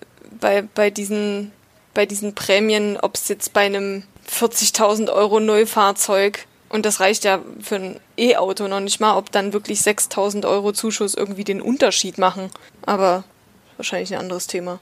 bei, bei, diesen, bei diesen Prämien, ob es jetzt bei einem 40.000 Euro Neufahrzeug und das reicht ja für ein E-Auto noch nicht mal, ob dann wirklich 6000 Euro Zuschuss irgendwie den Unterschied machen. Aber wahrscheinlich ein anderes Thema.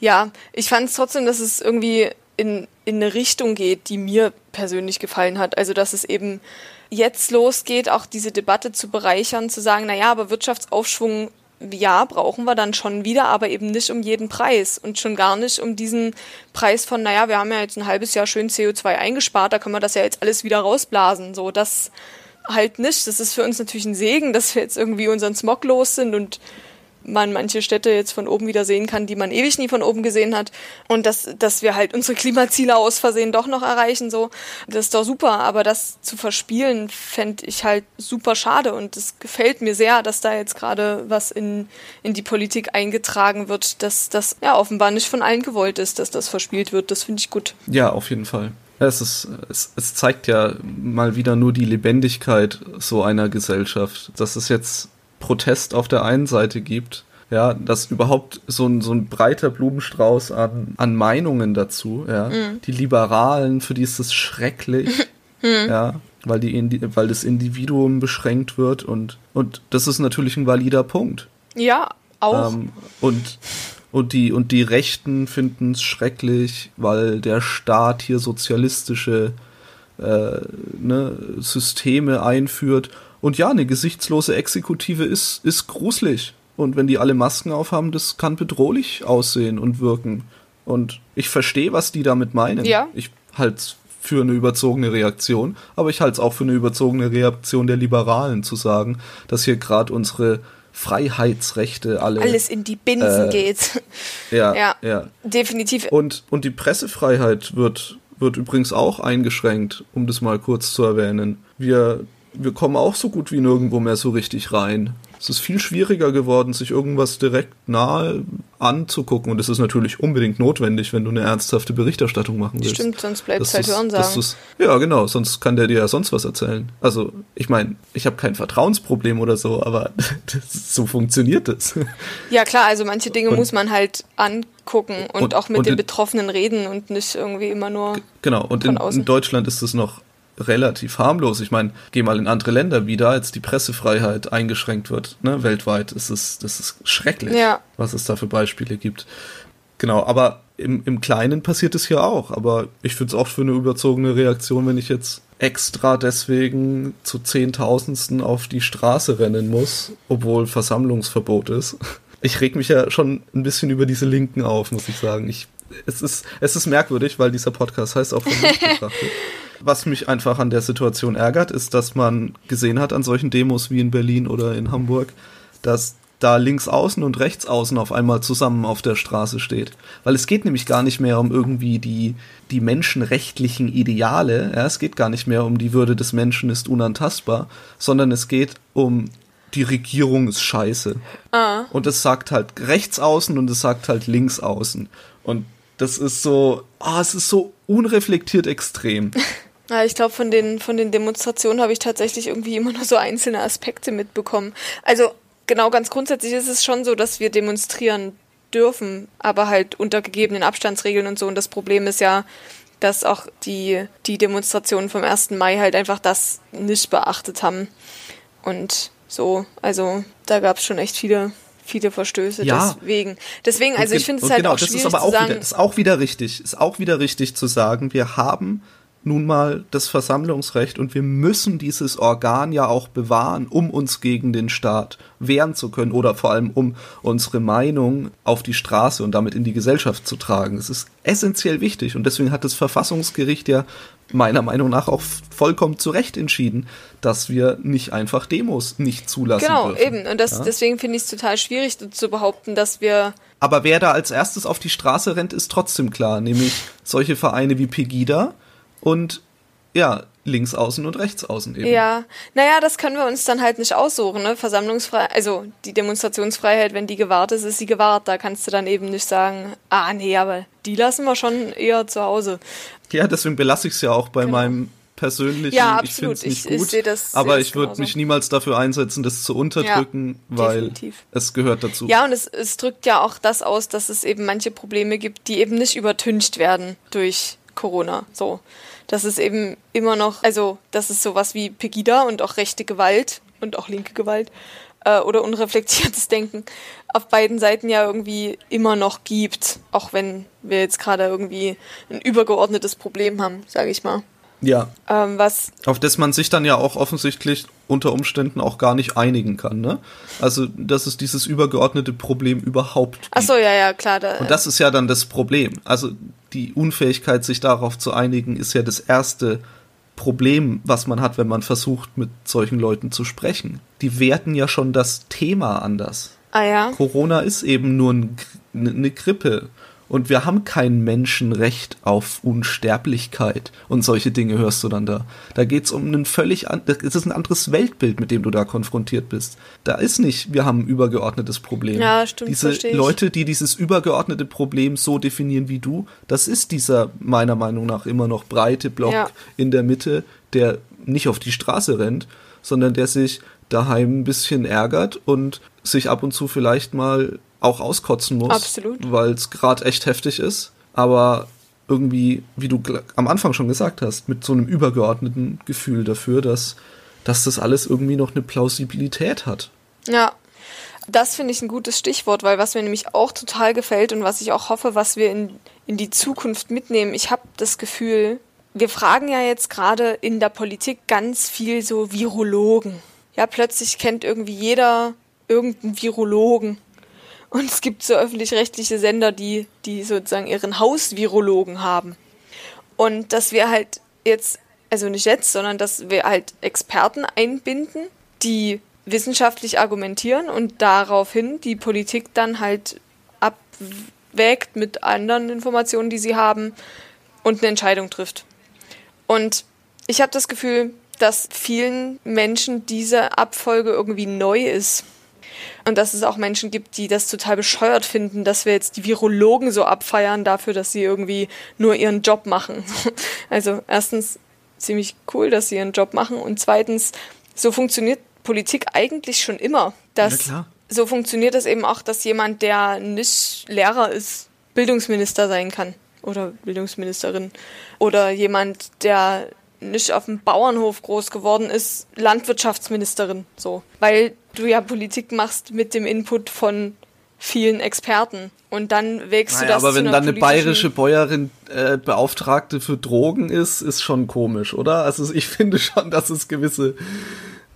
Ja, ich fand es trotzdem, dass es irgendwie in, in eine Richtung geht, die mir persönlich gefallen hat. Also, dass es eben jetzt losgeht, auch diese Debatte zu bereichern, zu sagen, naja, aber Wirtschaftsaufschwung, ja, brauchen wir dann schon wieder, aber eben nicht um jeden Preis und schon gar nicht um diesen Preis von, naja, wir haben ja jetzt ein halbes Jahr schön CO2 eingespart, da können wir das ja jetzt alles wieder rausblasen. So, das halt nicht. Das ist für uns natürlich ein Segen, dass wir jetzt irgendwie unseren Smog los sind und man manche Städte jetzt von oben wieder sehen kann, die man ewig nie von oben gesehen hat. Und dass, dass wir halt unsere Klimaziele aus Versehen doch noch erreichen, so. Das ist doch super. Aber das zu verspielen, fände ich halt super schade. Und es gefällt mir sehr, dass da jetzt gerade was in, in die Politik eingetragen wird, dass das ja offenbar nicht von allen gewollt ist, dass das verspielt wird. Das finde ich gut. Ja, auf jeden Fall. Es, ist, es, es zeigt ja mal wieder nur die Lebendigkeit so einer Gesellschaft. Dass es jetzt Protest auf der einen Seite gibt, ja, dass überhaupt so ein, so ein breiter Blumenstrauß an, an Meinungen dazu, ja. Mhm. Die Liberalen, für die ist das schrecklich, mhm. ja, weil, die, weil das Individuum beschränkt wird und, und das ist natürlich ein valider Punkt. Ja, auch. Ähm, und, und, die, und die Rechten finden es schrecklich, weil der Staat hier sozialistische äh, ne, Systeme einführt und ja, eine gesichtslose Exekutive ist, ist gruselig. Und wenn die alle Masken aufhaben, das kann bedrohlich aussehen und wirken. Und ich verstehe, was die damit meinen. Ja. Ich halte für eine überzogene Reaktion, aber ich halte es auch für eine überzogene Reaktion der Liberalen zu sagen, dass hier gerade unsere Freiheitsrechte alle. Alles in die Binsen äh, geht. Ja, ja, ja. Definitiv. Und, und die Pressefreiheit wird, wird übrigens auch eingeschränkt, um das mal kurz zu erwähnen. Wir wir kommen auch so gut wie nirgendwo mehr so richtig rein. Es ist viel schwieriger geworden, sich irgendwas direkt nahe anzugucken. Und das ist natürlich unbedingt notwendig, wenn du eine ernsthafte Berichterstattung machen willst. Stimmt, sonst bleibt es halt Hörensagen. Ja, genau, sonst kann der dir ja sonst was erzählen. Also, ich meine, ich habe kein Vertrauensproblem oder so, aber das, so funktioniert das. Ja, klar, also manche Dinge und, muss man halt angucken und, und auch mit und den in, Betroffenen reden und nicht irgendwie immer nur. Genau, und in, in Deutschland ist es noch relativ harmlos. Ich meine, geh mal in andere Länder, wie da jetzt die Pressefreiheit eingeschränkt wird, ne, weltweit. Das ist, das ist schrecklich, ja. was es da für Beispiele gibt. Genau, aber im, im Kleinen passiert es hier auch. Aber ich finde es auch für eine überzogene Reaktion, wenn ich jetzt extra deswegen zu Zehntausendsten auf die Straße rennen muss, obwohl Versammlungsverbot ist. Ich reg mich ja schon ein bisschen über diese Linken auf, muss ich sagen. Ich, es, ist, es ist merkwürdig, weil dieser Podcast heißt auch von mich betrachtet. Was mich einfach an der Situation ärgert, ist, dass man gesehen hat an solchen Demos wie in Berlin oder in Hamburg, dass da links außen und rechts außen auf einmal zusammen auf der Straße steht. Weil es geht nämlich gar nicht mehr um irgendwie die, die menschenrechtlichen Ideale, ja, es geht gar nicht mehr um die Würde des Menschen ist unantastbar, sondern es geht um die Regierung ist scheiße. Ah. Und es sagt halt rechts außen und es sagt halt links außen. Und das ist so, ah, oh, es ist so unreflektiert extrem. Ja, ich glaube, von den, von den Demonstrationen habe ich tatsächlich irgendwie immer nur so einzelne Aspekte mitbekommen. Also genau, ganz grundsätzlich ist es schon so, dass wir demonstrieren dürfen, aber halt unter gegebenen Abstandsregeln und so. Und das Problem ist ja, dass auch die, die Demonstrationen vom 1. Mai halt einfach das nicht beachtet haben. Und so, also da gab es schon echt viele viele Verstöße ja. deswegen. Deswegen, also ich finde es halt genau, auch schwierig das ist aber auch zu sagen, wieder, ist auch wieder richtig, ist auch wieder richtig zu sagen, wir haben nun mal das Versammlungsrecht und wir müssen dieses Organ ja auch bewahren, um uns gegen den Staat wehren zu können oder vor allem um unsere Meinung auf die Straße und damit in die Gesellschaft zu tragen. Das ist essentiell wichtig und deswegen hat das Verfassungsgericht ja meiner Meinung nach auch vollkommen zu Recht entschieden, dass wir nicht einfach Demos nicht zulassen genau, dürfen. Genau, eben. Und das, ja? deswegen finde ich es total schwierig zu behaupten, dass wir aber wer da als erstes auf die Straße rennt, ist trotzdem klar, nämlich solche Vereine wie Pegida, und ja, links außen und rechts außen eben. Ja, naja, das können wir uns dann halt nicht aussuchen, ne? Versammlungsfreiheit, also die Demonstrationsfreiheit, wenn die gewahrt ist, ist sie gewahrt. Da kannst du dann eben nicht sagen, ah nee, aber die lassen wir schon eher zu Hause. Ja, deswegen belasse ich es ja auch bei genau. meinem persönlichen, ja, absolut. ich finde es nicht ich, gut, ich das, aber ich würde mich niemals dafür einsetzen, das zu unterdrücken, ja, weil definitiv. es gehört dazu. Ja, und es, es drückt ja auch das aus, dass es eben manche Probleme gibt, die eben nicht übertüncht werden durch Corona. So dass es eben immer noch, also dass es sowas wie Pegida und auch rechte Gewalt und auch linke Gewalt äh, oder unreflektiertes Denken auf beiden Seiten ja irgendwie immer noch gibt, auch wenn wir jetzt gerade irgendwie ein übergeordnetes Problem haben, sage ich mal. Ja. Ähm, was auf das man sich dann ja auch offensichtlich unter Umständen auch gar nicht einigen kann, ne? Also, dass es dieses übergeordnete Problem überhaupt gibt. Ach so, ja, ja, klar. Da, Und das ist ja dann das Problem. Also, die Unfähigkeit, sich darauf zu einigen, ist ja das erste Problem, was man hat, wenn man versucht, mit solchen Leuten zu sprechen. Die werten ja schon das Thema anders. Ah ja. Corona ist eben nur ein, eine Grippe. Und wir haben kein Menschenrecht auf Unsterblichkeit. Und solche Dinge hörst du dann da. Da geht's um ein völlig anderes, es ist ein anderes Weltbild, mit dem du da konfrontiert bist. Da ist nicht, wir haben ein übergeordnetes Problem. Ja, stimmt, Diese. Leute, die dieses übergeordnete Problem so definieren wie du, das ist dieser meiner Meinung nach immer noch breite Block Ja. in der Mitte, der nicht auf die Straße rennt, sondern der sich daheim ein bisschen ärgert und sich ab und zu vielleicht mal auch auskotzen muss. Weil es gerade echt heftig ist. Aber irgendwie, wie du am Anfang schon gesagt hast, mit so einem übergeordneten Gefühl dafür, dass, dass das alles irgendwie noch eine Plausibilität hat. Ja, das finde ich ein gutes Stichwort, weil was mir nämlich auch total gefällt und was ich auch hoffe, was wir in, in die Zukunft mitnehmen, ich habe das Gefühl, wir fragen ja jetzt gerade in der Politik ganz viel so Virologen. Ja, plötzlich kennt irgendwie jeder irgendeinen Virologen. Und es gibt so öffentlich-rechtliche Sender, die, die sozusagen ihren Hausvirologen haben. Und dass wir halt jetzt, also nicht jetzt, sondern dass wir halt Experten einbinden, die wissenschaftlich argumentieren und daraufhin die Politik dann halt abwägt mit anderen Informationen, die sie haben und eine Entscheidung trifft. Und ich habe das Gefühl, dass vielen Menschen diese Abfolge irgendwie neu ist. Und dass es auch Menschen gibt, die das total bescheuert finden, dass wir jetzt die Virologen so abfeiern dafür, dass sie irgendwie nur ihren Job machen. Also erstens ziemlich cool, dass sie ihren Job machen und zweitens, so funktioniert Politik eigentlich schon immer. Dass, Ja. So funktioniert es eben auch, dass jemand, der nicht Lehrer ist, Bildungsminister sein kann oder Bildungsministerin oder jemand, der nicht auf dem Bauernhof groß geworden ist, Landwirtschaftsministerin, so. Weil du ja Politik machst mit dem Input von vielen Experten. Und dann wägst du Naja, das aber wenn dann eine bayerische Bäuerin äh, Beauftragte für Drogen ist, ist schon komisch, oder? Also ich finde schon, dass es gewisse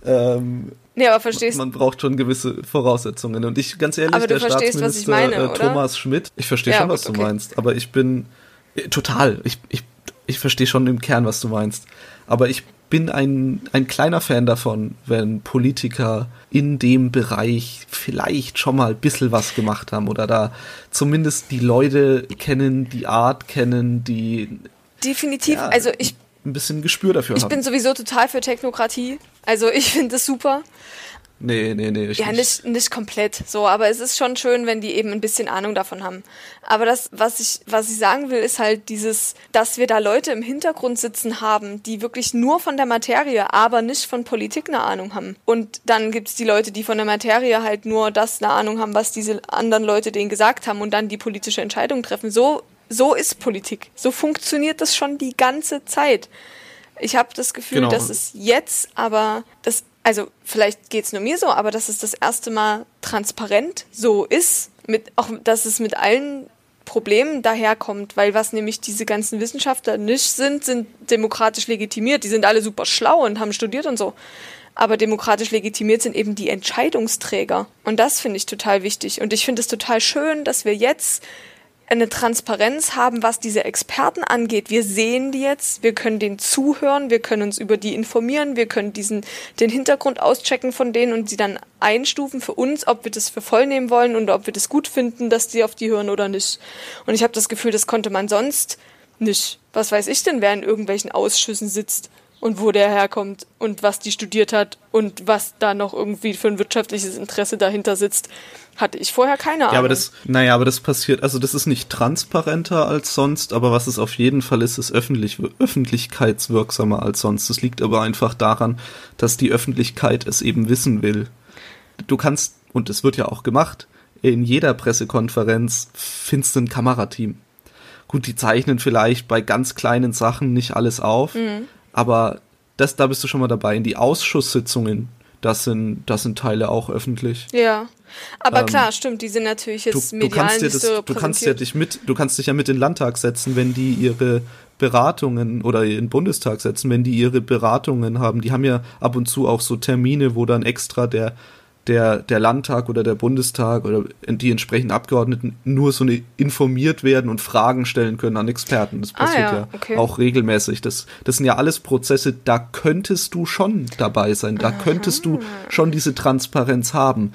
ähm, Nee, aber verstehst man braucht schon gewisse Voraussetzungen. Und ich, ganz ehrlich, du der Staatsminister meine, äh? Thomas Schmidt, ich verstehe Ja, schon, was gut, du okay. meinst, aber ich bin äh, total, ich, ich, ich verstehe schon im Kern, was du meinst. Aber ich bin ein, ein kleiner Fan davon, wenn Politiker in dem Bereich vielleicht schon mal ein bisschen was gemacht haben oder da zumindest die Leute kennen, die Art kennen, die definitiv, Ja, also ich ein bisschen Gespür dafür Ich haben. bin sowieso total für Technokratie. Also ich finde das super. Nee, nee, nee. Ich Ja, nicht, nicht komplett so, aber es ist schon schön, wenn die eben ein bisschen Ahnung davon haben. Aber das, was ich, was ich sagen will, ist halt dieses, dass wir da Leute im Hintergrund sitzen haben, die wirklich nur von der Materie, aber nicht von Politik eine Ahnung haben. Und dann gibt's die Leute, die von der Materie halt nur das eine Ahnung haben, was diese anderen Leute denen gesagt haben und dann die politische Entscheidung treffen. So, so ist Politik. So funktioniert das schon die ganze Zeit. Ich habe das Gefühl, Genau. dass es jetzt aber das also vielleicht geht's nur mir so, aber dass es das erste Mal transparent so ist, mit auch dass es mit allen Problemen daherkommt, weil was nämlich diese ganzen Wissenschaftler nicht sind, sind demokratisch legitimiert. Die sind alle super schlau und haben studiert und so. Aber demokratisch legitimiert sind eben die Entscheidungsträger. Und das finde ich total wichtig. Und ich finde es total schön, dass wir jetzt eine Transparenz haben, was diese Experten angeht. Wir sehen die jetzt, wir können denen zuhören, wir können uns über die informieren, wir können diesen, den Hintergrund auschecken von denen und sie dann einstufen für uns, ob wir das für voll nehmen wollen und ob wir das gut finden, dass die auf die hören oder nicht. Und ich habe das Gefühl, das konnte man sonst nicht. Was weiß ich denn, wer in irgendwelchen Ausschüssen sitzt und wo der herkommt und was die studiert hat und was da noch irgendwie für ein wirtschaftliches Interesse dahinter sitzt. Hatte ich vorher keine Ahnung. Ja, aber das, naja, aber das passiert, also das ist nicht transparenter als sonst, aber was es auf jeden Fall ist, ist öffentlich, öffentlichkeitswirksamer als sonst. Das liegt aber einfach daran, dass die Öffentlichkeit es eben wissen will. Du kannst, und es wird ja auch gemacht, in jeder Pressekonferenz findest du ein Kamerateam. Gut, die zeichnen vielleicht bei ganz kleinen Sachen nicht alles auf, aber das, da bist du schon mal dabei. In die Ausschusssitzungen, das sind, das sind Teile auch öffentlich. Ja. Aber Ähm, klar, stimmt, die sind natürlich du, jetzt du medial kannst dir das, so du kannst ja dich mit, du kannst dich ja mit in den Landtag setzen, wenn die ihre Beratungen oder in den Bundestag setzen, wenn die ihre Beratungen haben. Die haben ja ab und zu auch so Termine, wo dann extra der der, der Landtag oder der Bundestag oder die entsprechenden Abgeordneten nur so eine informiert werden und Fragen stellen können an Experten. Das Ah, passiert ja, ja, okay. auch regelmäßig. Das, das sind ja alles Prozesse, da könntest du schon dabei sein, da könntest du schon diese Transparenz haben.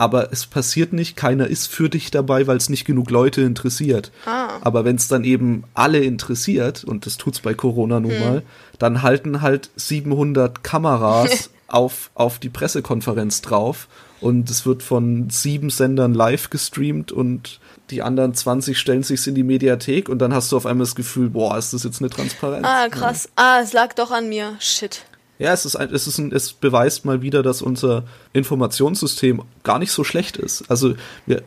Aber es passiert nicht, keiner ist für dich dabei, weil es nicht genug Leute interessiert. Ah. Aber wenn es dann eben alle interessiert, und das tut's bei Corona Hm. nun mal, dann halten halt 700 Kameras auf, auf die Pressekonferenz drauf und es wird von sieben Sendern live gestreamt und die anderen 20 stellen sich's in die Mediathek und dann hast du auf einmal das Gefühl, boah, ist das jetzt eine Transparenz? Ah, krass. Ah, es lag doch an mir. Shit. Ja, es ist ein, es ist ein, es beweist mal wieder, dass unser Informationssystem gar nicht so schlecht ist. Also wir,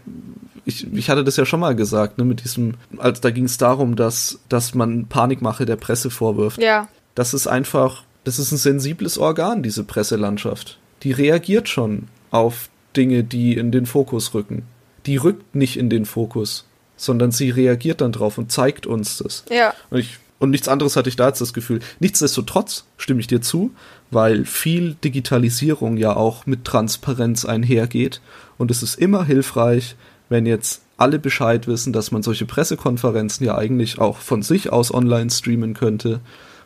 ich, ich hatte das ja schon mal gesagt, ne, mit diesem, als da ging es darum, dass, dass man Panikmache der Presse vorwirft. Ja. Das ist einfach, das ist ein sensibles Organ, diese Presselandschaft. Die reagiert schon auf Dinge, die in den Fokus rücken. Die rückt nicht in den Fokus, sondern sie reagiert dann drauf und zeigt uns das. Ja. Und, ich, und nichts anderes hatte ich da jetzt das Gefühl. Nichtsdestotrotz stimme ich dir zu, weil viel Digitalisierung ja auch mit Transparenz einhergeht. Und es ist immer hilfreich, wenn jetzt alle Bescheid wissen, dass man solche Pressekonferenzen ja eigentlich auch von sich aus online streamen könnte.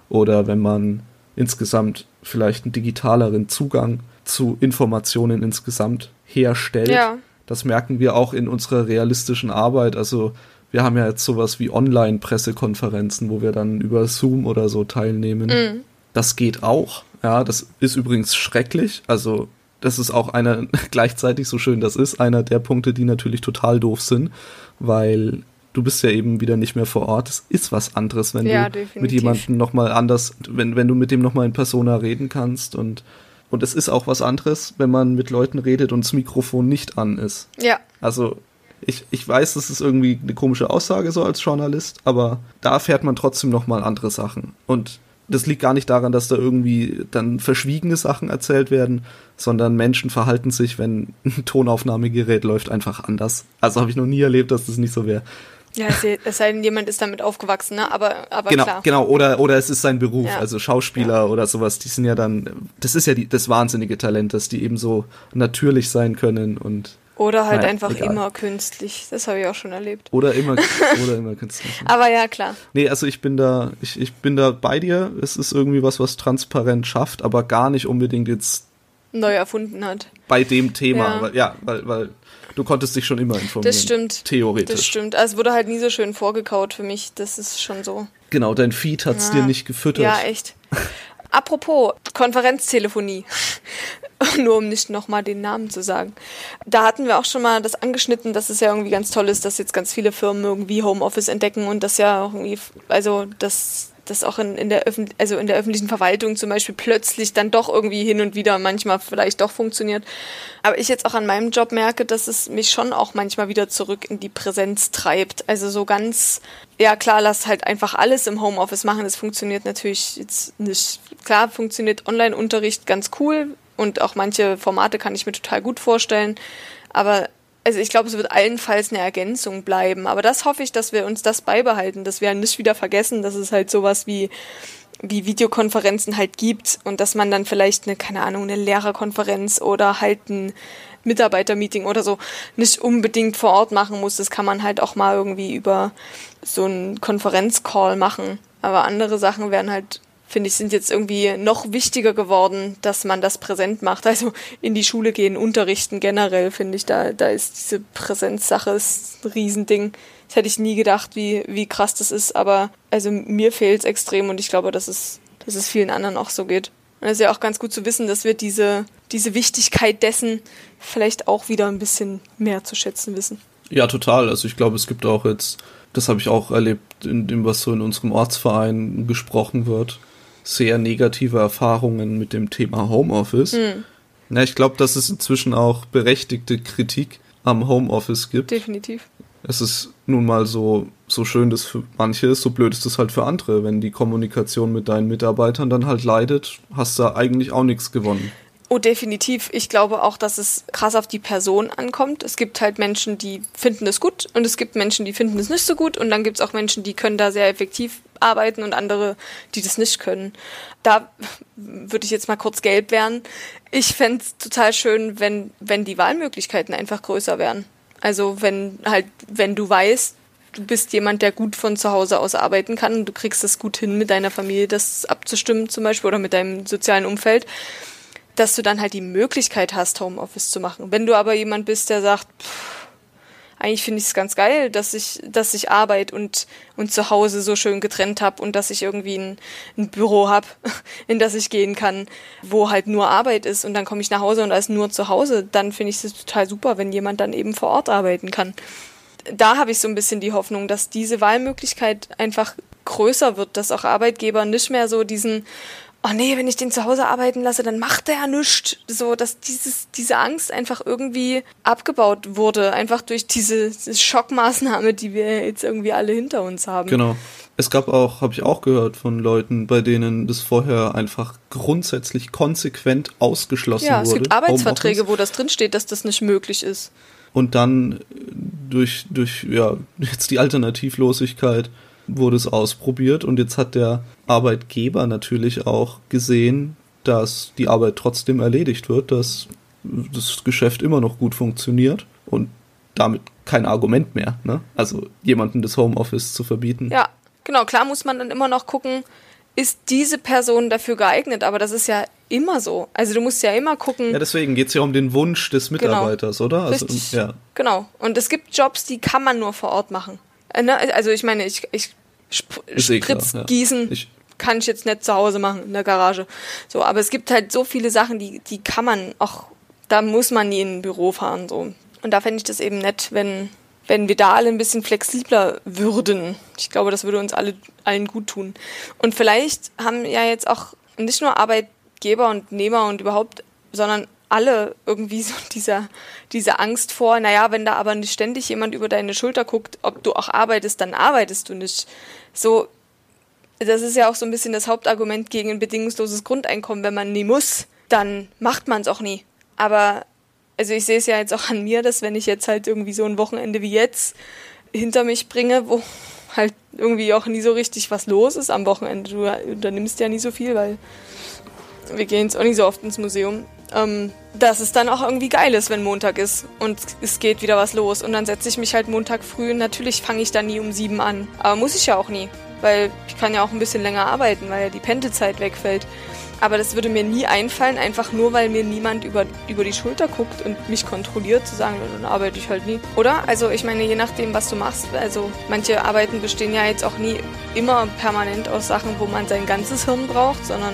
Oder wenn man insgesamt vielleicht einen digitaleren Zugang zu Informationen insgesamt herstellt. Ja. Das merken wir auch in unserer realistischen Arbeit. Also wir haben ja jetzt sowas wie Online-Pressekonferenzen, wo wir dann über Zoom oder so teilnehmen. Das geht auch. Ja, das ist übrigens schrecklich. Also das ist auch einer, gleichzeitig so schön das ist, einer der Punkte, die natürlich total doof sind, weil du bist ja eben wieder nicht mehr vor Ort. Es ist was anderes, wenn Ja, du mit definitiv. jemandem nochmal anders, wenn, wenn du mit dem nochmal in Persona reden kannst und und es ist auch was anderes, wenn man mit Leuten redet und das Mikrofon nicht an ist. Ja. Also ich, ich weiß, das ist irgendwie eine komische Aussage so als Journalist, aber da erfährt man trotzdem nochmal andere Sachen. Und das liegt gar nicht daran, dass da irgendwie dann verschwiegene Sachen erzählt werden, sondern Menschen verhalten sich, wenn ein Tonaufnahmegerät läuft, einfach anders. Also habe ich noch nie erlebt, dass das nicht so wäre. Ja, es sei- denn, jemand ist damit aufgewachsen, ne? Aber, aber Genau, klar. genau. Oder, oder es ist sein Beruf, Ja. also Schauspieler oder sowas, die sind ja dann, das ist ja die, das wahnsinnige Talent, dass die eben so natürlich sein können und Oder halt Naja, einfach egal. immer künstlich. Das habe ich auch schon erlebt. oder immer, oder immer künstlich. Aber ja, klar. Nee, also ich bin da, ich, ich bin da bei dir. Es ist irgendwie was, was transparent schafft, aber gar nicht unbedingt jetzt Neu erfunden hat. bei dem Thema. Ja. Weil, ja, weil, weil du konntest dich schon immer informieren. Das stimmt. Theoretisch. Das stimmt. Also es wurde halt nie so schön vorgekaut für mich. Das ist schon so. Genau, dein Feed hat's Ja. dir nicht gefüttert. Ja, echt. Apropos Konferenztelefonie. Nur um nicht nochmal den Namen zu sagen. Da hatten wir auch schon mal das angeschnitten, dass es ja irgendwie ganz toll ist, dass jetzt ganz viele Firmen irgendwie Homeoffice entdecken und das ja auch irgendwie, also das, das auch in, in, der also in der öffentlichen Verwaltung zum Beispiel plötzlich dann doch irgendwie hin und wieder manchmal vielleicht doch funktioniert. Aber ich jetzt auch an meinem Job merke, dass es mich schon auch manchmal wieder zurück in die Präsenz treibt. Also so ganz, ja klar, lass halt einfach alles im Homeoffice machen. Das funktioniert natürlich jetzt nicht. Klar, funktioniert Online-Unterricht ganz cool und auch manche Formate kann ich mir total gut vorstellen. Aber also ich glaube, es wird allenfalls eine Ergänzung bleiben. Aber das hoffe ich, dass wir uns das beibehalten, dass wir nicht wieder vergessen, dass es halt sowas wie wie Videokonferenzen halt gibt und dass man dann vielleicht eine, keine Ahnung, eine Lehrerkonferenz oder halt ein Mitarbeitermeeting oder so nicht unbedingt vor Ort machen muss. Das kann man halt auch mal irgendwie über so einen Konferenzcall machen. Aber andere Sachen werden halt, finde ich, sind jetzt irgendwie noch wichtiger geworden, dass man das präsent macht. Also in die Schule gehen, unterrichten generell, finde ich, da, da ist diese Präsenzsache ein Riesending. Das hätte ich nie gedacht, wie, wie krass das ist, aber also mir fehlt es extrem und ich glaube, dass es, dass es vielen anderen auch so geht. Und es ist ja auch ganz gut zu wissen, dass wir diese, diese Wichtigkeit dessen vielleicht auch wieder ein bisschen mehr zu schätzen wissen. Ja, total. Also ich glaube, es gibt auch jetzt, das habe ich auch erlebt, in dem, was so in unserem Ortsverein gesprochen wird, sehr negative Erfahrungen mit dem Thema Homeoffice. Na, ich glaube, dass es inzwischen auch berechtigte Kritik am Homeoffice gibt. Definitiv. Es ist nun mal so, so schön das für manche ist, so blöd ist es halt für andere. Wenn die Kommunikation mit deinen Mitarbeitern dann halt leidet, hast du eigentlich auch nichts gewonnen. Oh, definitiv. Ich glaube auch, dass es krass auf die Person ankommt. Es gibt halt Menschen, die finden es gut und es gibt Menschen, die finden es nicht so gut und dann gibt es auch Menschen, die können da sehr effektiv arbeiten und andere, die das nicht können. Da würde ich jetzt mal kurz gelb werden. Ich fände es total schön, wenn, wenn die Wahlmöglichkeiten einfach größer wären. Also wenn halt, wenn du weißt, du bist jemand, der gut von zu Hause aus arbeiten kann und du kriegst es gut hin, mit deiner Familie das abzustimmen zum Beispiel oder mit deinem sozialen Umfeld, dass du dann halt die Möglichkeit hast, Homeoffice zu machen. Wenn du aber jemand bist, der sagt, pff, eigentlich finde ich es ganz geil, dass ich, dass ich Arbeit und, und zu Hause so schön getrennt habe und dass ich irgendwie ein, ein Büro habe, in das ich gehen kann, wo halt nur Arbeit ist und dann komme ich nach Hause und da ist nur zu Hause, dann finde ich es total super, wenn jemand dann eben vor Ort arbeiten kann. Da habe ich so ein bisschen die Hoffnung, dass diese Wahlmöglichkeit einfach größer wird, dass auch Arbeitgeber nicht mehr so diesen oh nee, wenn ich den zu Hause arbeiten lasse, dann macht er ja nichts. So, dass dieses, diese Angst einfach irgendwie abgebaut wurde, einfach durch diese, diese Schockmaßnahme, die wir jetzt irgendwie alle hinter uns haben. Genau. Es gab auch, habe ich auch gehört von Leuten, bei denen das vorher einfach grundsätzlich konsequent ausgeschlossen wurde. Ja, es gibt Arbeitsverträge, wo das drinsteht, dass das nicht möglich ist. Und dann durch, durch, ja, jetzt die Alternativlosigkeit wurde es ausprobiert und jetzt hat der Arbeitgeber natürlich auch gesehen, dass die Arbeit trotzdem erledigt wird, dass das Geschäft immer noch gut funktioniert und damit kein Argument mehr, ne? Also jemanden das Homeoffice zu verbieten. Ja, genau, klar muss man dann immer noch gucken, ist diese Person dafür geeignet, aber das ist ja immer so. Also du musst ja immer gucken. Ja, deswegen geht es ja um den Wunsch des genau. Mitarbeiters, genau. oder? Also, Richtig. ja. Genau. Und es gibt Jobs, die kann man nur vor Ort machen. Äh, ne? Also ich meine, ich, ich Sp Spritz klar, gießen ich kann ich jetzt nicht zu Hause machen in der Garage. So, aber es gibt halt so viele Sachen, die, die kann man auch, da muss man nie in ein Büro fahren. So. Und da fände ich das eben nett, wenn, wenn wir da alle ein bisschen flexibler würden. Ich glaube, das würde uns alle, allen gut tun. Und vielleicht haben ja jetzt auch nicht nur Arbeitgeber und Nehmer und überhaupt, sondern alle irgendwie so dieser, diese Angst vor, naja, wenn da aber nicht ständig jemand über deine Schulter guckt, ob du auch arbeitest, dann arbeitest du nicht. So, das ist ja auch so ein bisschen das Hauptargument gegen ein bedingungsloses Grundeinkommen. Wenn man nie muss, dann macht man es auch nie. Aber, also ich sehe es ja jetzt auch an mir, dass wenn ich jetzt halt irgendwie so ein Wochenende wie jetzt hinter mich bringe, wo halt irgendwie auch nie so richtig was los ist am Wochenende. Du unternimmst ja nie so viel, weil wir gehen jetzt auch nicht so oft ins Museum ähm, dass es dann auch irgendwie geil ist, wenn Montag ist und es geht wieder was los. Und dann setze ich mich halt Montag früh. Natürlich fange ich da nie um sieben an. Aber muss ich ja auch nie. Weil ich kann ja auch ein bisschen länger arbeiten, weil ja die Pendelzeit wegfällt. Aber das würde mir nie einfallen, einfach nur weil mir niemand über, über die Schulter guckt und mich kontrolliert, zu sagen, dann arbeite ich halt nie. Oder? Also ich meine, je nachdem, was du machst. Also manche Arbeiten bestehen ja jetzt auch nie immer permanent aus Sachen, wo man sein ganzes Hirn braucht, sondern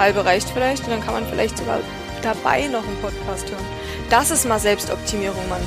halbe reicht vielleicht und dann kann man vielleicht sogar dabei noch einen Podcast hören. Das ist mal Selbstoptimierung, Mann.